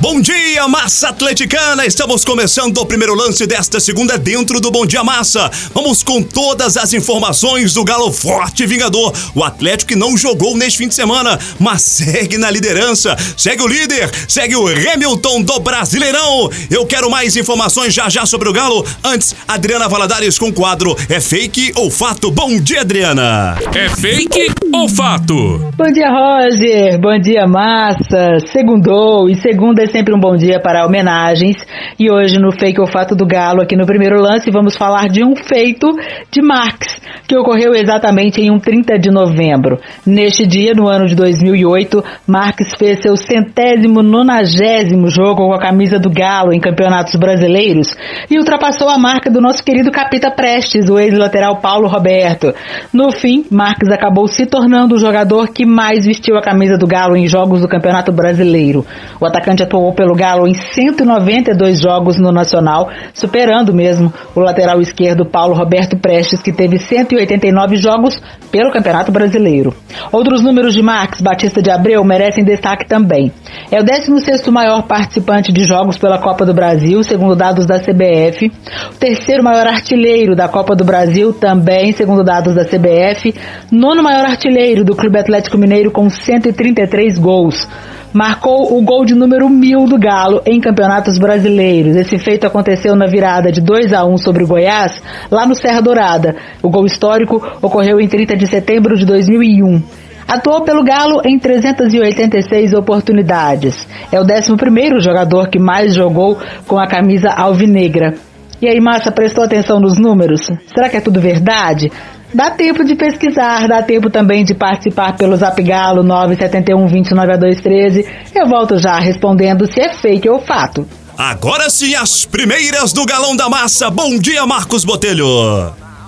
Bom dia, massa atleticana! Estamos começando o primeiro lance desta segunda dentro do Bom Dia Massa. Vamos com todas as informações do Galo Forte Vingador. O Atlético que não jogou neste fim de semana, mas segue na liderança. Segue o líder, segue o Hamilton do Brasileirão. Eu quero mais informações já já sobre o Galo. Antes, Adriana Valadares com o quadro É Fake ou Fato? Bom dia, Adriana! É fake ou fato? Bom dia, Roger. Bom dia, Massa. Segundou e segunda é sempre um bom dia para homenagens. E hoje no Fake ou Fato do Galo, aqui no primeiro lance, vamos falar de um feito de Marx, que ocorreu exatamente em um 30 de novembro. Neste dia, no ano de 2008, Marx fez seu centésimo nonagésimo jogo com a camisa do Galo em campeonatos brasileiros e ultrapassou a marca do nosso querido Capita Prestes, o ex-lateral Paulo Roberto. No fim, Marx acabou se tornando o jogador que mais vestiu a camisa do Galo em jogos do Campeonato Brasileiro. O atacante atuou pelo Galo em 192 jogos no Nacional, superando mesmo o lateral esquerdo Paulo Roberto Prestes, que teve 189 jogos pelo Campeonato Brasileiro. Outros números de Marx Batista de Abreu merecem destaque também. É o 16º maior participante de jogos pela Copa do Brasil, segundo dados da CBF. O terceiro maior artilheiro da Copa do Brasil, também segundo dados da CBF. Nono maior artilheiro do Clube Atlético Mineiro com 133 gols marcou o gol de número mil do Galo em campeonatos brasileiros. Esse feito aconteceu na virada de 2 a 1 sobre o Goiás, lá no Serra Dourada. O gol histórico ocorreu em 30 de setembro de 2001. Atuou pelo Galo em 386 oportunidades. É o 11 jogador que mais jogou com a camisa alvinegra. E aí, Massa, prestou atenção nos números? Será que é tudo verdade? Dá tempo de pesquisar, dá tempo também de participar pelo Zap Galo 971 29213. Eu volto já respondendo se é fake ou fato. Agora sim, as primeiras do Galão da Massa. Bom dia, Marcos Botelho.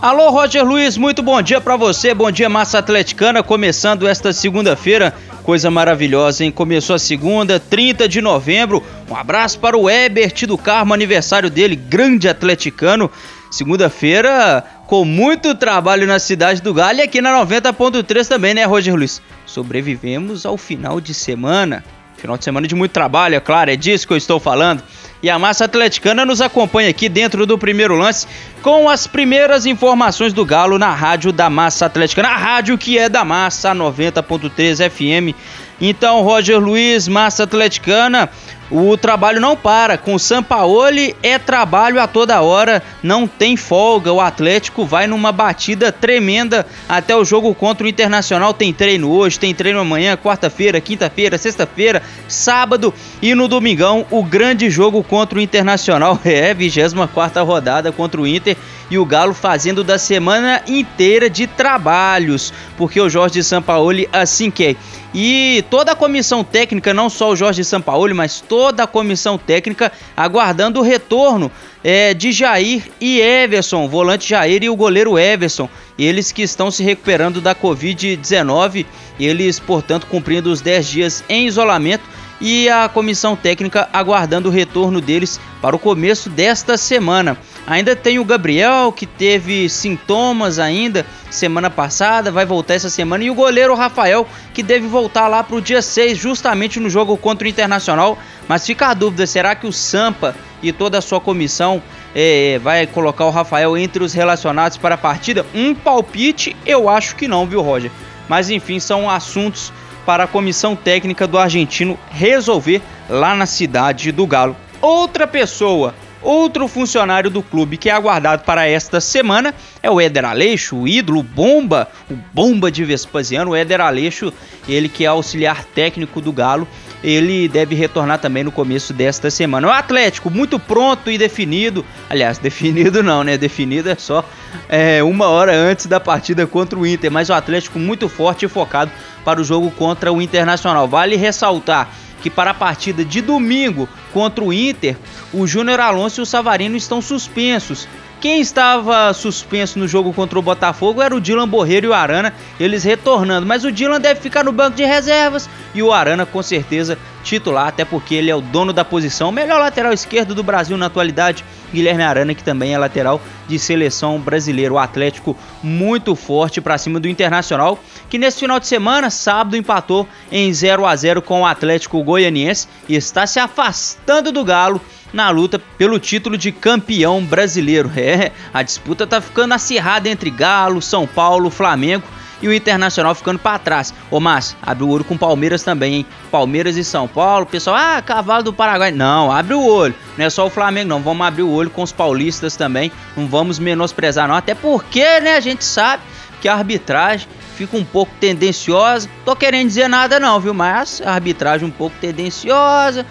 Alô, Roger Luiz, muito bom dia para você. Bom dia, Massa Atleticana, começando esta segunda-feira. Coisa maravilhosa, hein? Começou a segunda, 30 de novembro. Um abraço para o Ebert do Carmo, aniversário dele, grande atleticano. Segunda-feira, com muito trabalho na cidade do Galo e aqui na 90.3 também, né, Roger Luiz? Sobrevivemos ao final de semana. Final de semana de muito trabalho, é claro, é disso que eu estou falando. E a massa atleticana nos acompanha aqui dentro do primeiro lance com as primeiras informações do Galo na rádio da Massa Atleticana, a rádio que é da Massa 90.3 FM. Então, Roger Luiz, Massa Atleticana, o trabalho não para. Com o Sampaoli é trabalho a toda hora, não tem folga. O Atlético vai numa batida tremenda até o jogo contra o Internacional. Tem treino hoje, tem treino amanhã, quarta-feira, quinta-feira, sexta-feira, sábado e no domingão o grande jogo contra o Internacional. É, 24 rodada contra o Inter e o Galo fazendo da semana inteira de trabalhos, porque o Jorge Sampaoli assim quer. E toda a comissão técnica, não só o Jorge Sampaoli, mas toda a comissão técnica aguardando o retorno é, de Jair e Everson, volante Jair e o goleiro Everson, eles que estão se recuperando da Covid-19, eles, portanto, cumprindo os 10 dias em isolamento e a comissão técnica aguardando o retorno deles para o começo desta semana. Ainda tem o Gabriel que teve sintomas ainda semana passada, vai voltar essa semana e o goleiro Rafael que deve voltar lá para o dia 6, justamente no jogo contra o Internacional. Mas fica a dúvida, será que o Sampa e toda a sua comissão é, vai colocar o Rafael entre os relacionados para a partida? Um palpite, eu acho que não, viu, Roger? Mas enfim, são assuntos para a comissão técnica do argentino resolver lá na cidade do Galo. Outra pessoa, outro funcionário do clube que é aguardado para esta semana é o Éder Aleixo, o ídolo bomba, o bomba de Vespasiano, o Éder Aleixo, ele que é auxiliar técnico do Galo, ele deve retornar também no começo desta semana. O Atlético muito pronto e definido, aliás, definido não, né? Definido é só é, uma hora antes da partida contra o Inter, mas o Atlético muito forte e focado para o jogo contra o Internacional. Vale ressaltar que para a partida de domingo contra o Inter, o Júnior Alonso e o Savarino estão suspensos. Quem estava suspenso no jogo contra o Botafogo era o Dylan Borreiro e o Arana, eles retornando. Mas o Dylan deve ficar no banco de reservas e o Arana com certeza titular, até porque ele é o dono da posição, melhor lateral esquerdo do Brasil na atualidade. Guilherme Arana, que também é lateral de seleção brasileira. O Atlético muito forte para cima do Internacional, que nesse final de semana, sábado, empatou em 0 a 0 com o Atlético Goianiense e está se afastando do Galo na luta pelo título de campeão brasileiro. É, a disputa tá ficando acirrada entre Galo, São Paulo, Flamengo e o Internacional ficando para trás. Ô Márcio, abre o olho com Palmeiras também, hein? Palmeiras e São Paulo, pessoal, ah, cavalo do Paraguai. Não, abre o olho. Não é só o Flamengo, não. Vamos abrir o olho com os paulistas também. Não vamos menosprezar, não. Até porque, né, a gente sabe que a arbitragem fica um pouco tendenciosa. Tô querendo dizer nada, não, viu? Mas a arbitragem um pouco tendenciosa.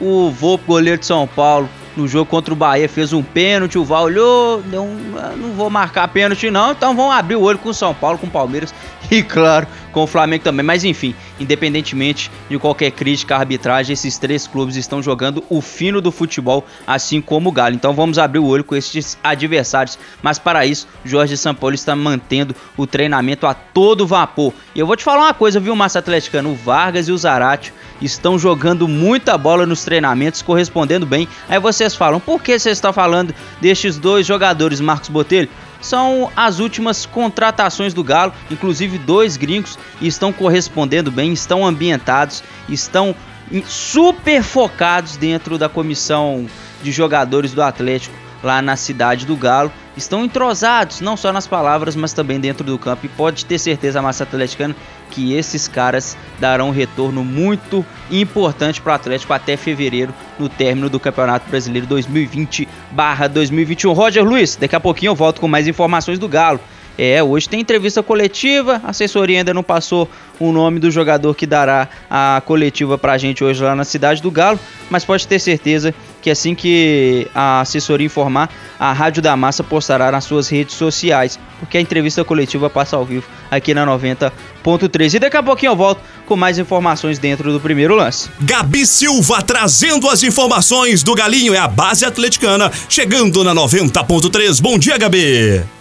O Volpe, goleiro de São Paulo, no jogo contra o Bahia fez um pênalti, o Val olhou, um, ah, não vou marcar pênalti não, então vão abrir o olho com o São Paulo, com o Palmeiras. E claro, com o Flamengo também. Mas enfim, independentemente de qualquer crítica arbitragem, esses três clubes estão jogando o fino do futebol, assim como o Galo. Então vamos abrir o olho com esses adversários. Mas para isso, Jorge Sampaoli está mantendo o treinamento a todo vapor. E eu vou te falar uma coisa, viu, Massa Atleticano? O Vargas e o Zarate estão jogando muita bola nos treinamentos, correspondendo bem. Aí vocês falam, por que você está falando destes dois jogadores, Marcos Botelho? São as últimas contratações do Galo, inclusive dois gringos, estão correspondendo bem, estão ambientados, estão super focados dentro da comissão de jogadores do Atlético lá na cidade do Galo estão entrosados, não só nas palavras, mas também dentro do campo. E pode ter certeza, a massa atleticana, que esses caras darão um retorno muito importante para o Atlético até fevereiro, no término do Campeonato Brasileiro 2020-2021. Roger Luiz, daqui a pouquinho eu volto com mais informações do Galo. É, hoje tem entrevista coletiva, a assessoria ainda não passou o nome do jogador que dará a coletiva pra gente hoje lá na cidade do Galo, mas pode ter certeza que assim que a assessoria informar, a Rádio da Massa postará nas suas redes sociais, porque a entrevista coletiva passa ao vivo aqui na 90.3. E daqui a pouquinho eu volto com mais informações dentro do primeiro lance. Gabi Silva trazendo as informações do Galinho é a base atleticana, chegando na 90.3. Bom dia, Gabi!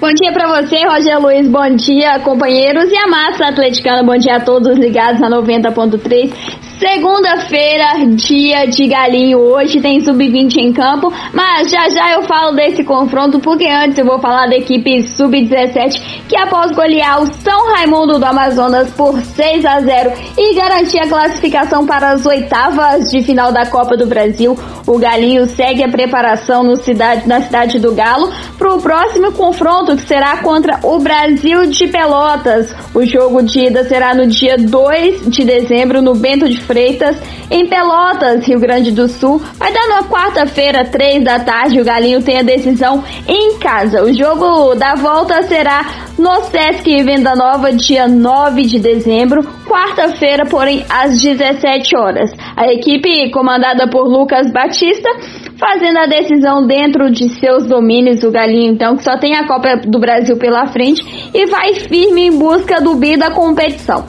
Bom dia para você, Roger Luiz. Bom dia, companheiros. E a massa atleticana, bom dia a todos ligados na 90.3. Segunda-feira, dia de galinho. Hoje tem sub-20 em campo, mas já já eu falo desse confronto, porque antes eu vou falar da equipe sub-17 que após golear o São Raimundo do Amazonas por 6 a 0 e garantir a classificação para as oitavas de final da Copa do Brasil, o Galinho segue a preparação no cidade, na cidade do Galo para o próximo confronto que será contra o Brasil de Pelotas. O jogo de ida será no dia 2 de dezembro no Bento de Freitas, em Pelotas, Rio Grande do Sul. Vai dar na quarta-feira, três da tarde. O Galinho tem a decisão em casa. O jogo da volta será no Sesc Venda Nova, dia 9 de dezembro, quarta-feira, porém, às 17 horas. A equipe, comandada por Lucas Batista, fazendo a decisão dentro de seus domínios. O Galinho, então, que só tem a Copa do Brasil pela frente e vai firme em busca do bi da competição.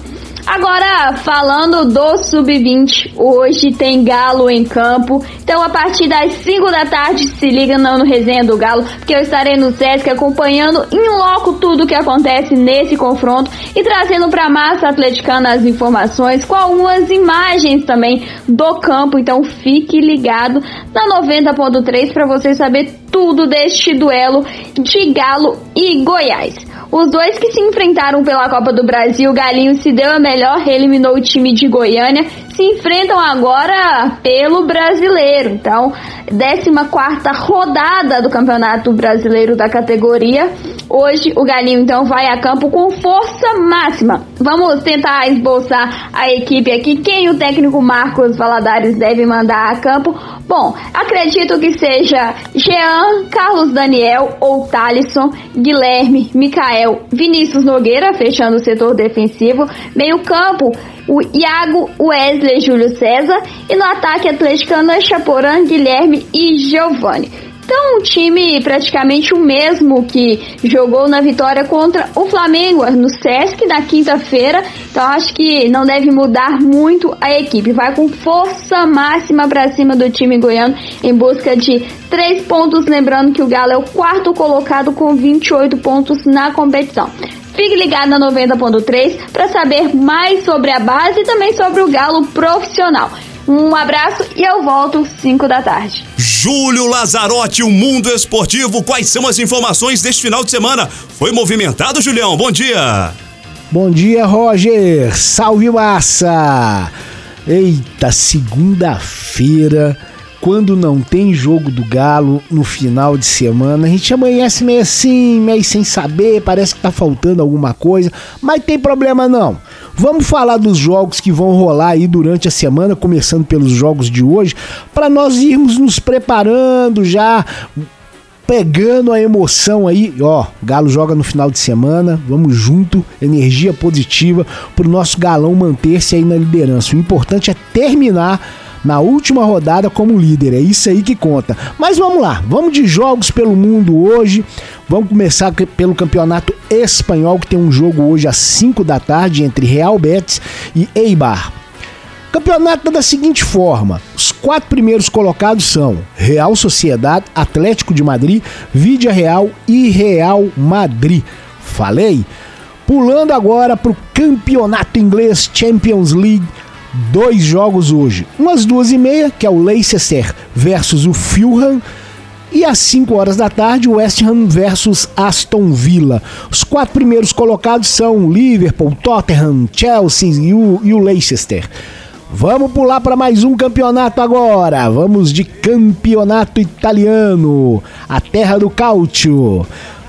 Agora, falando do Sub-20, hoje tem Galo em campo. Então, a partir das 5 da tarde, se liga no, no Resenha do Galo, porque eu estarei no Sesc acompanhando em loco tudo o que acontece nesse confronto e trazendo para a massa atleticana as informações com algumas imagens também do campo. Então, fique ligado na 90.3 para você saber tudo deste duelo de Galo e Goiás. Os dois que se enfrentaram pela Copa do Brasil, Galinho se deu a melhor, eliminou o time de Goiânia, se enfrentam agora pelo brasileiro. Então, 14 rodada do Campeonato Brasileiro da categoria. Hoje o Galinho então vai a campo com força máxima. Vamos tentar esboçar a equipe aqui. Quem o técnico Marcos Valadares deve mandar a campo? Bom, acredito que seja Jean, Carlos Daniel ou Thalisson, Guilherme, Mikael, Vinícius Nogueira, fechando o setor defensivo. Meio campo, o Iago, Wesley, Júlio César. E no ataque atleticano, Chaporã, Guilherme e Giovanni. Então, um time praticamente o mesmo que jogou na vitória contra o Flamengo no Sesc na quinta-feira. Então, acho que não deve mudar muito a equipe. Vai com força máxima para cima do time goiano em busca de três pontos. Lembrando que o Galo é o quarto colocado com 28 pontos na competição. Fique ligado na 90.3 para saber mais sobre a base e também sobre o Galo profissional. Um abraço e eu volto 5 da tarde. Júlio Lazarotti, o Mundo Esportivo. Quais são as informações deste final de semana? Foi movimentado, Julião? Bom dia. Bom dia, Roger. Salve massa. Eita, segunda-feira quando não tem jogo do Galo no final de semana, a gente amanhece meio assim, meio sem saber, parece que tá faltando alguma coisa, mas tem problema não. Vamos falar dos jogos que vão rolar aí durante a semana, começando pelos jogos de hoje, para nós irmos nos preparando já pegando a emoção aí, ó, Galo joga no final de semana, vamos junto, energia positiva pro nosso galão manter-se aí na liderança. O importante é terminar na última rodada como líder. É isso aí que conta. Mas vamos lá, vamos de jogos pelo mundo hoje. Vamos começar pelo campeonato espanhol, que tem um jogo hoje às 5 da tarde entre Real Betis e Eibar. Campeonato da seguinte forma: os quatro primeiros colocados são Real Sociedade, Atlético de Madrid, Vídea Real e Real Madrid. Falei? Pulando agora para o campeonato inglês Champions League dois jogos hoje. Umas duas e meia, que é o Leicester versus o Fulham. E às 5 horas da tarde, o West Ham versus Aston Villa. Os quatro primeiros colocados são Liverpool, Tottenham, Chelsea e o, e o Leicester. Vamos pular para mais um campeonato agora. Vamos de campeonato italiano, a terra do cálcio.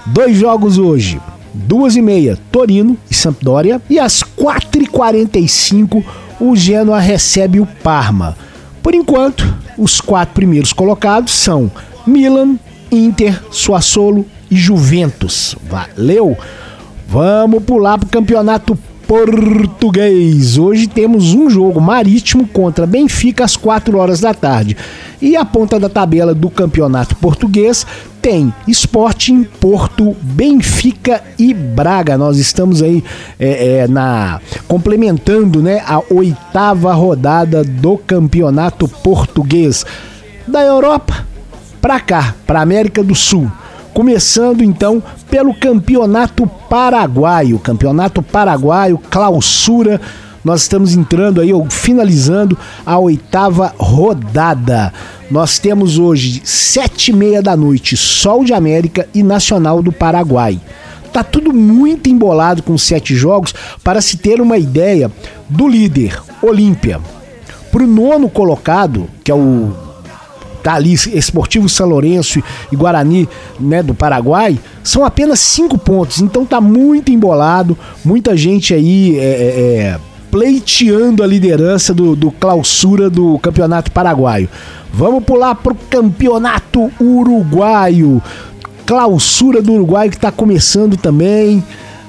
Dois jogos hoje. Duas e meia, Torino e Sampdoria. E às 4h45, o Genoa recebe o Parma. Por enquanto, os quatro primeiros colocados são Milan, Inter, Suassolo e Juventus. Valeu! Vamos pular para o campeonato português. Hoje temos um jogo marítimo contra Benfica às 4 horas da tarde. E a ponta da tabela do campeonato português tem Sporting, Porto, Benfica e Braga. Nós estamos aí é, é, na complementando né, a oitava rodada do campeonato português da Europa para cá, para América do Sul. Começando então pelo Campeonato Paraguaio, Campeonato Paraguaio, clausura. Nós estamos entrando aí, ou finalizando a oitava rodada. Nós temos hoje sete e meia da noite, Sol de América e Nacional do Paraguai. Tá tudo muito embolado com sete jogos para se ter uma ideia do líder, Olímpia. Pro nono colocado, que é o tá ali, Esportivo São Lourenço e Guarani, né, do Paraguai, são apenas cinco pontos. Então tá muito embolado, muita gente aí é, é, é, pleiteando a liderança do, do clausura do Campeonato Paraguaio. Vamos pular pro Campeonato Uruguaio. Clausura do Uruguai que está começando também.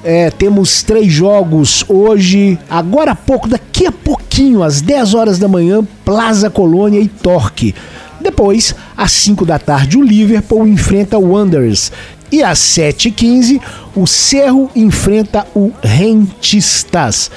É, temos três jogos hoje, agora há pouco, daqui a pouquinho, às 10 horas da manhã, Plaza Colônia e Torque. Depois, às 5 da tarde, o Liverpool enfrenta o Wanderers. E às 7h15, o Cerro enfrenta o Rentistas.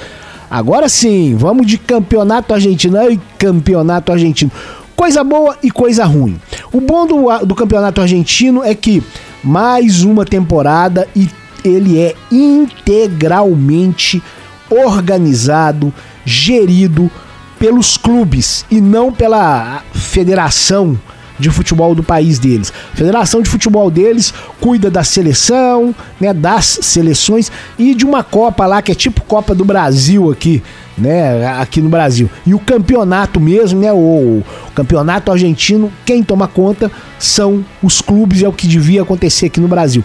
Agora sim, vamos de campeonato argentino e campeonato argentino. Coisa boa e coisa ruim. O bom do, do campeonato argentino é que mais uma temporada e ele é integralmente organizado, gerido pelos clubes e não pela federação de futebol do país deles. A federação de futebol deles cuida da seleção, né, das seleções e de uma Copa lá que é tipo Copa do Brasil aqui, né, aqui no Brasil. E o campeonato mesmo, né, o, campeonato argentino, quem toma conta são os clubes, é o que devia acontecer aqui no Brasil.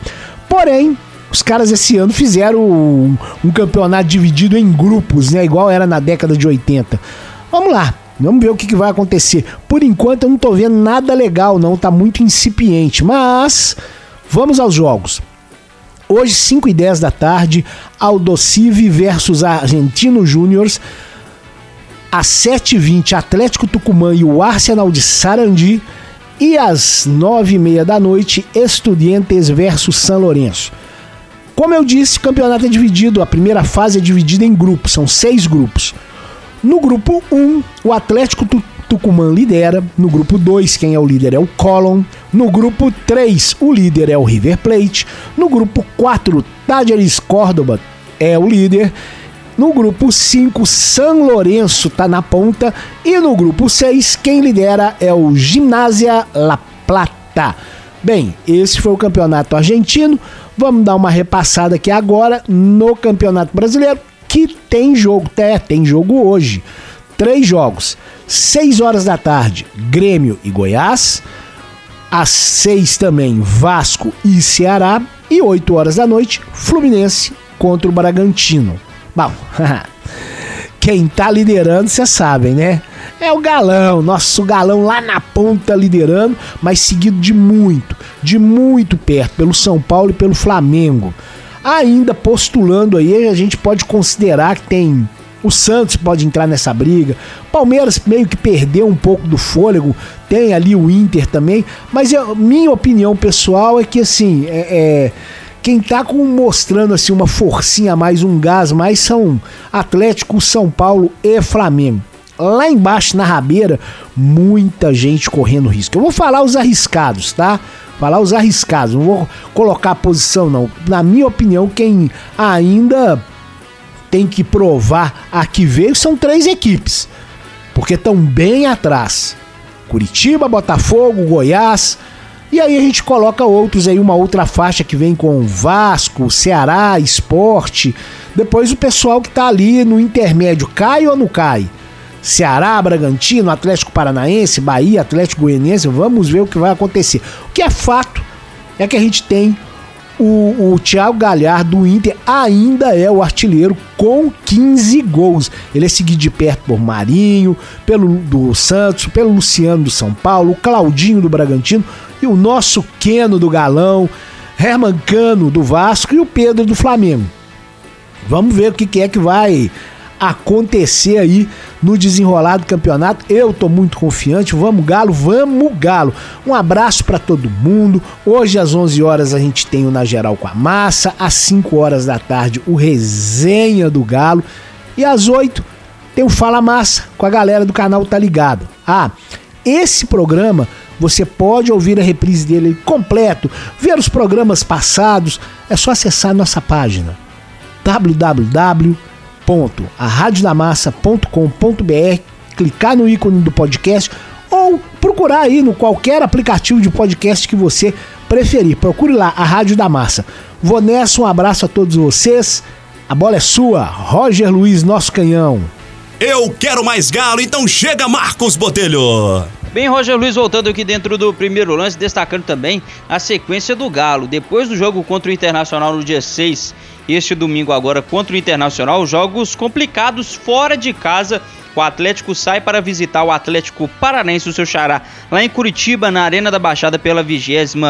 Porém, os caras esse ano fizeram um, um campeonato dividido em grupos, né, igual era na década de 80. Vamos lá, vamos ver o que, que vai acontecer. Por enquanto eu não tô vendo nada legal, não, tá muito incipiente, mas vamos aos jogos. Hoje, 5 e 10 da tarde, Aldocive versus Argentino Júniors. Às 7h20, Atlético Tucumã e o Arsenal de Sarandi. E às nove e meia da noite, Estudiantes versus São Lourenço. Como eu disse, o campeonato é dividido, a primeira fase é dividida em grupos, são seis grupos. No grupo 1, um, o Atlético Tucumã lidera. No grupo 2, quem é o líder é o Colón. No grupo 3, o líder é o River Plate. No grupo 4, Tajeres Córdoba é o líder. No grupo 5, São Lourenço está na ponta. E no grupo 6, quem lidera é o Gimnasia La Plata. Bem, esse foi o campeonato argentino. Vamos dar uma repassada aqui agora no Campeonato Brasileiro, que tem jogo, é, tem jogo hoje. Três jogos. 6 horas da tarde, Grêmio e Goiás. Às 6 também, Vasco e Ceará. E 8 horas da noite, Fluminense contra o Bragantino. Bom, quem tá liderando, vocês sabem, né? É o galão, nosso galão lá na ponta liderando, mas seguido de muito, de muito perto, pelo São Paulo e pelo Flamengo. Ainda postulando aí, a gente pode considerar que tem o Santos pode entrar nessa briga. Palmeiras meio que perdeu um pouco do fôlego. Tem ali o Inter também. Mas eu, minha opinião pessoal é que assim, é, é, quem tá com, mostrando assim uma forcinha a mais, um gás a mais são Atlético, São Paulo e Flamengo. Lá embaixo na rabeira, muita gente correndo risco. Eu vou falar os arriscados, tá? Falar os arriscados, não vou colocar a posição não. Na minha opinião, quem ainda tem que provar a que veio são três equipes, porque estão bem atrás. Curitiba, Botafogo, Goiás. E aí a gente coloca outros aí, uma outra faixa que vem com Vasco, Ceará, Esporte. Depois o pessoal que tá ali no intermédio, cai ou não cai? Ceará, Bragantino, Atlético Paranaense, Bahia, Atlético Goianiense, vamos ver o que vai acontecer. O que é fato é que a gente tem o, o Thiago Galhardo do Inter ainda é o artilheiro com 15 gols. Ele é seguido de perto por Marinho, pelo do Santos, pelo Luciano do São Paulo, Claudinho do Bragantino e o nosso Queno do Galão, Herman Cano do Vasco e o Pedro do Flamengo. Vamos ver o que é que vai acontecer aí no desenrolar do campeonato. Eu tô muito confiante. Vamos Galo, vamos Galo. Um abraço para todo mundo. Hoje às 11 horas a gente tem o Na Geral com a Massa, às 5 horas da tarde o Resenha do Galo e às 8 tem o Fala Massa com a galera do canal Tá Ligado. Ah, esse programa você pode ouvir a reprise dele completo, ver os programas passados, é só acessar nossa página www www.aradiodamassa.com.br, clicar no ícone do podcast ou procurar aí no qualquer aplicativo de podcast que você preferir. Procure lá a Rádio da Massa. Vou nessa, um abraço a todos vocês. A bola é sua, Roger Luiz, nosso canhão. Eu quero mais galo, então chega Marcos Botelho. Bem, Roger Luiz voltando aqui dentro do primeiro lance, destacando também a sequência do Galo. Depois do jogo contra o Internacional no dia 6 este domingo agora contra o Internacional, jogos complicados fora de casa. O Atlético sai para visitar o Atlético Paranense, o seu xará, lá em Curitiba, na Arena da Baixada, pela 25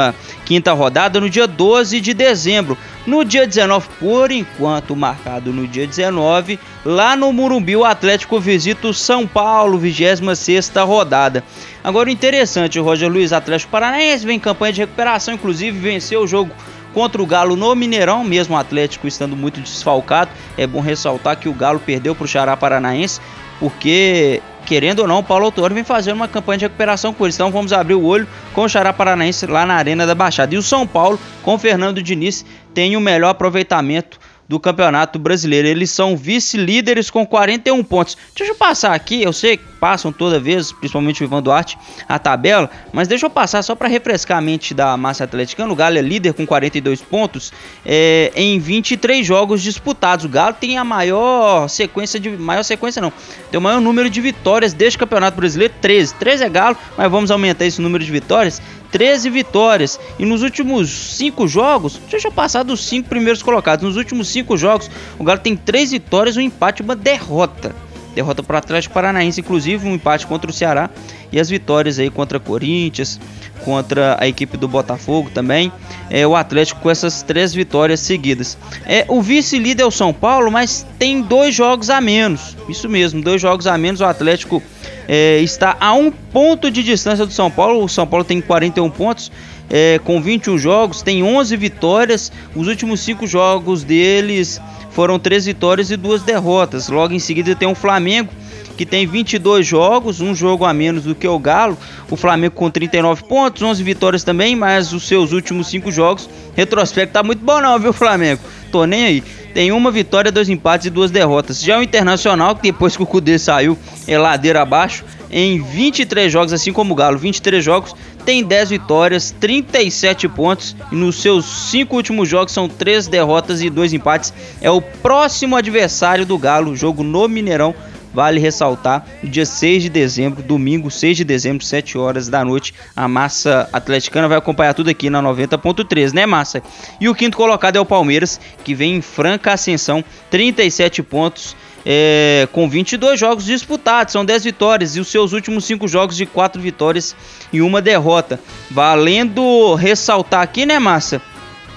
rodada, no dia 12 de dezembro. No dia 19, por enquanto marcado no dia 19, lá no Murumbi, o Atlético visita o São Paulo, 26 rodada. Agora, interessante, o Roger Luiz Atlético Paranaense vem em campanha de recuperação, inclusive venceu o jogo contra o Galo no Mineirão, mesmo o Atlético estando muito desfalcado. É bom ressaltar que o Galo perdeu para o Xará Paranaense, porque, querendo ou não, o Paulo Autori vem fazendo uma campanha de recuperação com eles. Então vamos abrir o olho com o Xará Paranaense lá na Arena da Baixada. E o São Paulo, com o Fernando Diniz, tem o melhor aproveitamento do Campeonato Brasileiro. Eles são vice-líderes com 41 pontos. Deixa eu passar aqui, eu sei que passam toda vez, principalmente o Ivan Duarte, a tabela, mas deixa eu passar só para refrescar a mente da massa atleticana. O Galo é líder com 42 pontos é, em 23 jogos disputados. O Galo tem a maior sequência de maior sequência não, tem o maior número de vitórias deste Campeonato Brasileiro, 13. 13 é Galo, mas vamos aumentar esse número de vitórias. 13 vitórias. E nos últimos 5 jogos, deixa eu passar dos 5 primeiros colocados. Nos últimos 5 jogos, o Galo tem 3 vitórias, um empate e uma derrota. Derrota para o Atlético Paranaense, inclusive um empate contra o Ceará. E as vitórias aí contra Corinthians, contra a equipe do Botafogo também. É o Atlético com essas três vitórias seguidas. É o vice-líder é o São Paulo, mas tem dois jogos a menos. Isso mesmo, dois jogos a menos. O Atlético é, está a um ponto de distância do São Paulo. O São Paulo tem 41 pontos. É, com 21 jogos, tem 11 vitórias. Os últimos 5 jogos deles foram 3 vitórias e 2 derrotas. Logo em seguida tem o Flamengo, que tem 22 jogos, um jogo a menos do que o Galo. O Flamengo com 39 pontos, 11 vitórias também, mas os seus últimos 5 jogos, retrospecto tá muito bom não, viu, Flamengo? Tô nem aí. Tem uma vitória, dois empates e duas derrotas. Já o Internacional, que depois que o Cudê saiu, é ladeira abaixo, em 23 jogos, assim como o Galo, 23 jogos, tem 10 vitórias, 37 pontos e nos seus 5 últimos jogos são 3 derrotas e 2 empates. É o próximo adversário do Galo, jogo no Mineirão Vale ressaltar, dia 6 de dezembro, domingo 6 de dezembro, 7 horas da noite, a massa atleticana vai acompanhar tudo aqui na 90.3, né, massa? E o quinto colocado é o Palmeiras, que vem em franca ascensão, 37 pontos. É, com 22 jogos disputados, são 10 vitórias e os seus últimos 5 jogos de 4 vitórias e uma derrota. Valendo ressaltar aqui, né, Massa?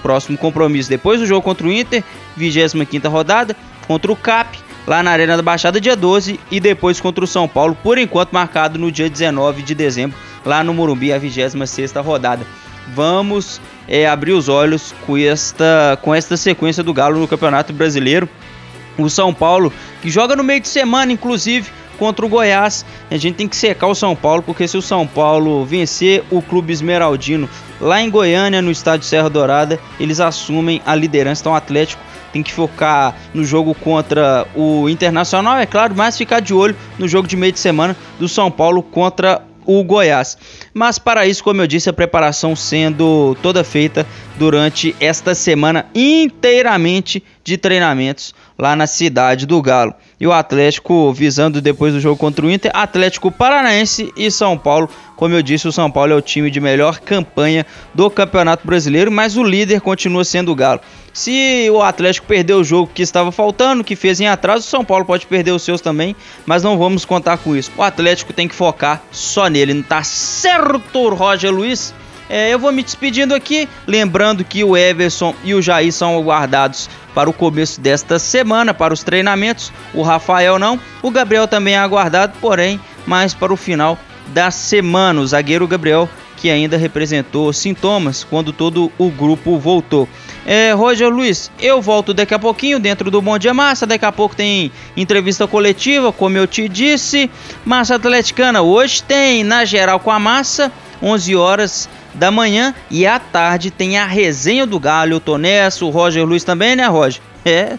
Próximo compromisso depois do jogo contra o Inter, 25 rodada, contra o CAP, lá na Arena da Baixada dia 12 e depois contra o São Paulo, por enquanto marcado no dia 19 de dezembro, lá no Morumbi, a 26 rodada. Vamos é, abrir os olhos com esta, com esta sequência do Galo no Campeonato Brasileiro. O São Paulo, que joga no meio de semana, inclusive, contra o Goiás. A gente tem que secar o São Paulo, porque se o São Paulo vencer o Clube Esmeraldino lá em Goiânia, no estádio Serra Dourada, eles assumem a liderança. Então, o Atlético tem que focar no jogo contra o Internacional, é claro, mas ficar de olho no jogo de meio de semana do São Paulo contra o Goiás. Mas para isso, como eu disse, a preparação sendo toda feita durante esta semana inteiramente de treinamentos lá na cidade do Galo. E o Atlético visando depois do jogo contra o Inter, Atlético Paranaense e São Paulo. Como eu disse, o São Paulo é o time de melhor campanha do Campeonato Brasileiro, mas o líder continua sendo o Galo. Se o Atlético perder o jogo que estava faltando, que fez em atraso, o São Paulo pode perder os seus também, mas não vamos contar com isso. O Atlético tem que focar só nele, não tá certo, Roger Luiz? É, eu vou me despedindo aqui, lembrando que o Everson e o Jair são aguardados para o começo desta semana, para os treinamentos. O Rafael não, o Gabriel também é aguardado, porém, mais para o final da semana. O zagueiro Gabriel que ainda representou sintomas quando todo o grupo voltou. É, Roger Luiz, eu volto daqui a pouquinho dentro do Bom Dia Massa. Daqui a pouco tem entrevista coletiva, como eu te disse. Massa Atleticana hoje tem na geral com a massa, 11 horas da manhã. E à tarde tem a resenha do Galho. Tô nessa, o Roger Luiz também, né, Roger? É,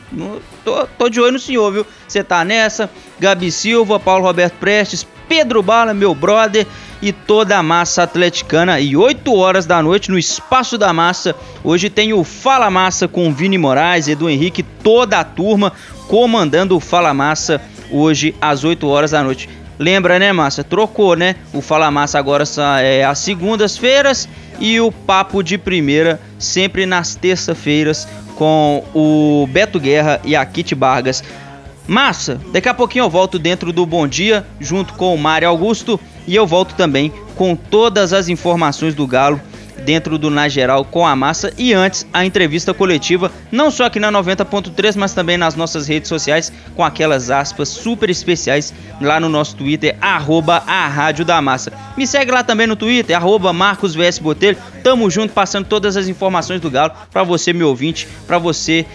tô, tô de olho no senhor, viu? Você tá nessa. Gabi Silva, Paulo Roberto Prestes, Pedro Bala, meu brother e toda a massa atleticana. E 8 horas da noite no Espaço da Massa. Hoje tem o Fala Massa com Vini Moraes, Edu Henrique, toda a turma comandando o Fala Massa hoje às 8 horas da noite. Lembra, né, Massa? Trocou, né? O Fala Massa agora é às segundas-feiras e o Papo de Primeira sempre nas terça-feiras com o Beto Guerra e a Kit Vargas. Massa, daqui a pouquinho eu volto dentro do Bom Dia junto com o Mário Augusto e eu volto também com todas as informações do Galo dentro do Na Geral com a massa e antes a entrevista coletiva, não só aqui na 90.3, mas também nas nossas redes sociais com aquelas aspas super especiais lá no nosso Twitter, arroba a Rádio da Massa. Me segue lá também no Twitter, arroba Marcos VS Botelho. Tamo junto passando todas as informações do Galo para você, meu ouvinte, para você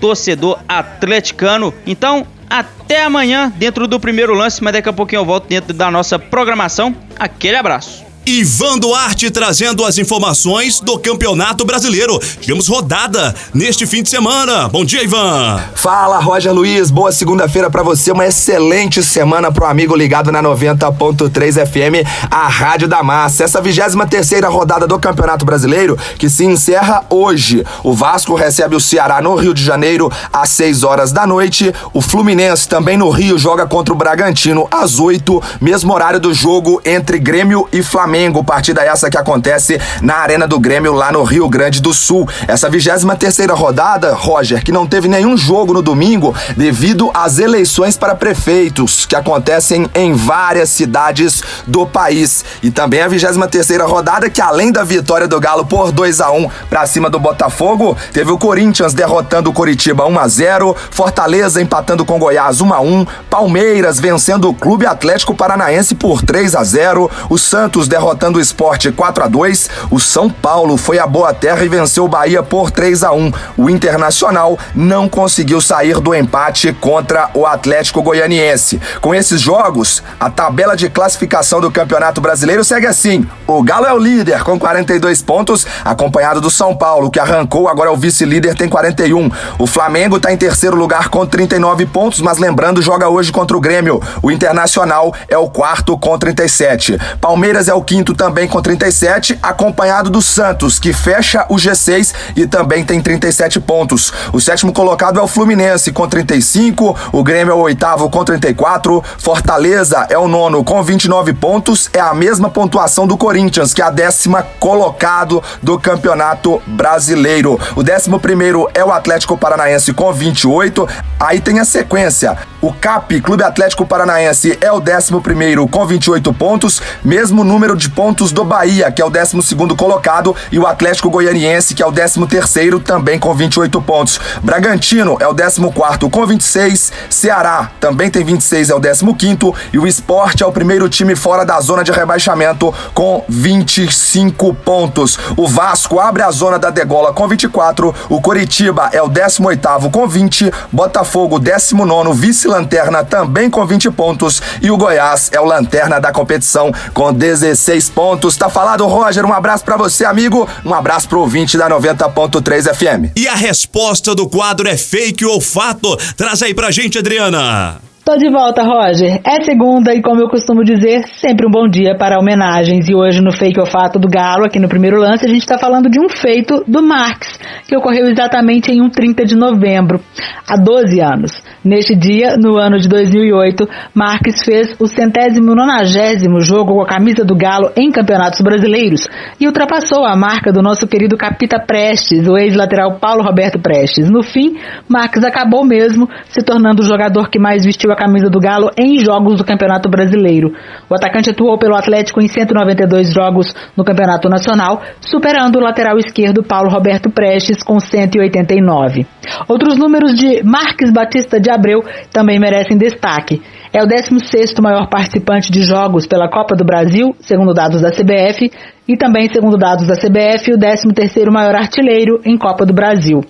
torcedor atleticano. Então, até amanhã dentro do primeiro lance, mas daqui a pouquinho eu volto dentro da nossa programação. Aquele abraço. Ivan Duarte trazendo as informações do Campeonato Brasileiro. Tivemos rodada neste fim de semana. Bom dia, Ivan. Fala, Roger Luiz. Boa segunda-feira para você. Uma excelente semana pro amigo ligado na 90.3 FM, a Rádio da Massa. Essa 23 terceira rodada do Campeonato Brasileiro que se encerra hoje. O Vasco recebe o Ceará no Rio de Janeiro às 6 horas da noite. O Fluminense também no Rio joga contra o Bragantino às 8, mesmo horário do jogo entre Grêmio e Flamengo Flamengo, partida essa que acontece na Arena do Grêmio lá no Rio Grande do Sul. Essa 23 terceira rodada, Roger, que não teve nenhum jogo no domingo devido às eleições para prefeitos que acontecem em várias cidades do país. E também a 23 terceira rodada que além da vitória do Galo por 2 a 1 para cima do Botafogo, teve o Corinthians derrotando o Coritiba 1 a 0, Fortaleza empatando com Goiás 1 a 1, Palmeiras vencendo o Clube Atlético Paranaense por 3 a 0, o Santos derrotando o Esporte 4 a 2, o São Paulo foi a boa terra e venceu o Bahia por 3 a 1. O Internacional não conseguiu sair do empate contra o Atlético Goianiense. Com esses jogos, a tabela de classificação do Campeonato Brasileiro segue assim: o Galo é o líder com 42 pontos, acompanhado do São Paulo, que arrancou, agora é o vice-líder, tem 41. O Flamengo está em terceiro lugar com 39 pontos, mas lembrando, joga hoje contra o Grêmio. O Internacional é o quarto com 37. Palmeiras é o quinto também com 37, acompanhado do Santos, que fecha o G6 e também tem 37 pontos. O sétimo colocado é o Fluminense com 35, o Grêmio é o oitavo com 34, Fortaleza é o nono com 29 pontos, é a mesma pontuação do Corinthians, que é a décima colocado do Campeonato Brasileiro. O décimo primeiro é o Atlético Paranaense com 28. Aí tem a sequência. O CAP, Clube Atlético Paranaense, é o décimo primeiro com 28 pontos, mesmo número de pontos do Bahia, que é o décimo segundo colocado, e o Atlético Goianiense, que é o décimo terceiro, também com 28 pontos. Bragantino é o décimo quarto com 26, Ceará também tem 26, é o décimo quinto, e o Esporte é o primeiro time fora da zona de rebaixamento com 25 pontos. O Vasco abre a zona da degola com 24, o Coritiba é o 18 com 20, Botafogo 19 vice-lanterna também com 20 pontos e o Goiás é o lanterna da competição com 16 pontos. Tá falado, Roger? Um abraço para você, amigo. Um abraço pro ouvinte da 90.3 FM. E a resposta do quadro é fake ou fato? Traz aí pra gente, Adriana. Tô de volta, Roger. É segunda e, como eu costumo dizer, sempre um bom dia para homenagens. E hoje, no Fake ou Fato do Galo, aqui no primeiro lance, a gente está falando de um feito do Marx, que ocorreu exatamente em um 30 de novembro, há 12 anos. Neste dia, no ano de 2008, Marques fez o centésimo nonagésimo jogo com a camisa do Galo em campeonatos brasileiros e ultrapassou a marca do nosso querido Capita Prestes, o ex-lateral Paulo Roberto Prestes. No fim, Marques acabou mesmo se tornando o jogador que mais vestiu a camisa do Galo em jogos do Campeonato Brasileiro. O atacante atuou pelo Atlético em 192 jogos no Campeonato Nacional, superando o lateral esquerdo Paulo Roberto Prestes com 189. Outros números de Marques Batista de Abreu também merecem destaque. É o 16º maior participante de jogos pela Copa do Brasil, segundo dados da CBF, e também, segundo dados da CBF, o 13º maior artilheiro em Copa do Brasil.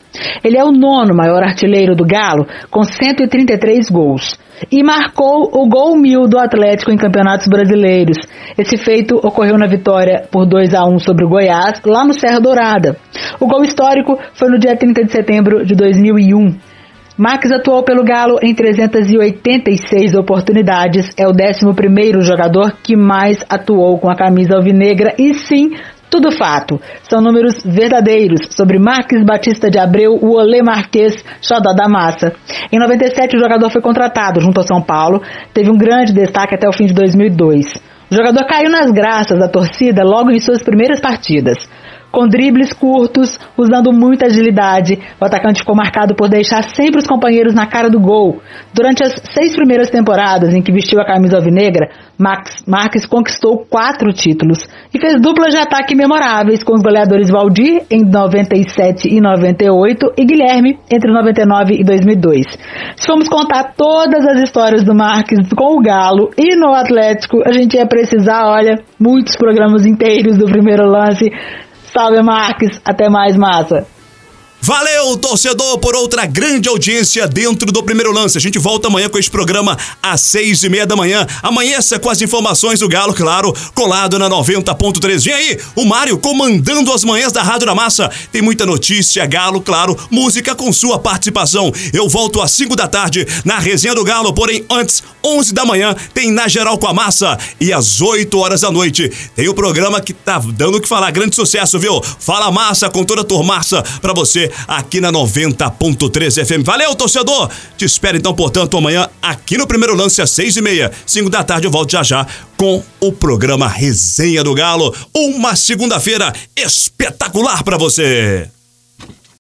Ele é o nono maior artilheiro do Galo, com 133 gols. E marcou o gol mil do Atlético em campeonatos brasileiros. Esse feito ocorreu na vitória por 2 a 1 sobre o Goiás, lá no Serra Dourada. O gol histórico foi no dia 30 de setembro de 2001. Max atuou pelo Galo em 386 oportunidades, é o 11º jogador que mais atuou com a camisa alvinegra e sim, tudo fato. São números verdadeiros sobre Marques Batista de Abreu, o Olê Marquês, xodó da massa. Em 97, o jogador foi contratado junto ao São Paulo, teve um grande destaque até o fim de 2002. O jogador caiu nas graças da torcida logo em suas primeiras partidas com dribles curtos, usando muita agilidade. O atacante ficou marcado por deixar sempre os companheiros na cara do gol. Durante as seis primeiras temporadas em que vestiu a camisa alvinegra, Max Marques conquistou quatro títulos e fez duplas de ataque memoráveis com os goleadores Valdir em 97 e 98 e Guilherme entre 99 e 2002. Se formos contar todas as histórias do Marques com o Galo e no Atlético, a gente ia precisar, olha, muitos programas inteiros do primeiro lance Salve, Marques. Até mais, massa. Valeu, torcedor, por outra grande audiência dentro do primeiro lance. A gente volta amanhã com esse programa às seis e meia da manhã. Amanheça com as informações do Galo, claro, colado na 90.3. Vem aí, o Mário comandando as manhãs da Rádio da Massa. Tem muita notícia, Galo, claro, música com sua participação. Eu volto às 5 da tarde na resenha do Galo, porém antes, 11 da manhã, tem Na Geral com a Massa. E às 8 horas da noite tem o programa que tá dando o que falar, grande sucesso, viu? Fala Massa com toda a turmaça pra você aqui na 90.3 FM. Valeu, torcedor! Te espero então, portanto, amanhã aqui no primeiro lance às seis e meia. Cinco da tarde eu volto já já com o programa Resenha do Galo. Uma segunda-feira espetacular para você!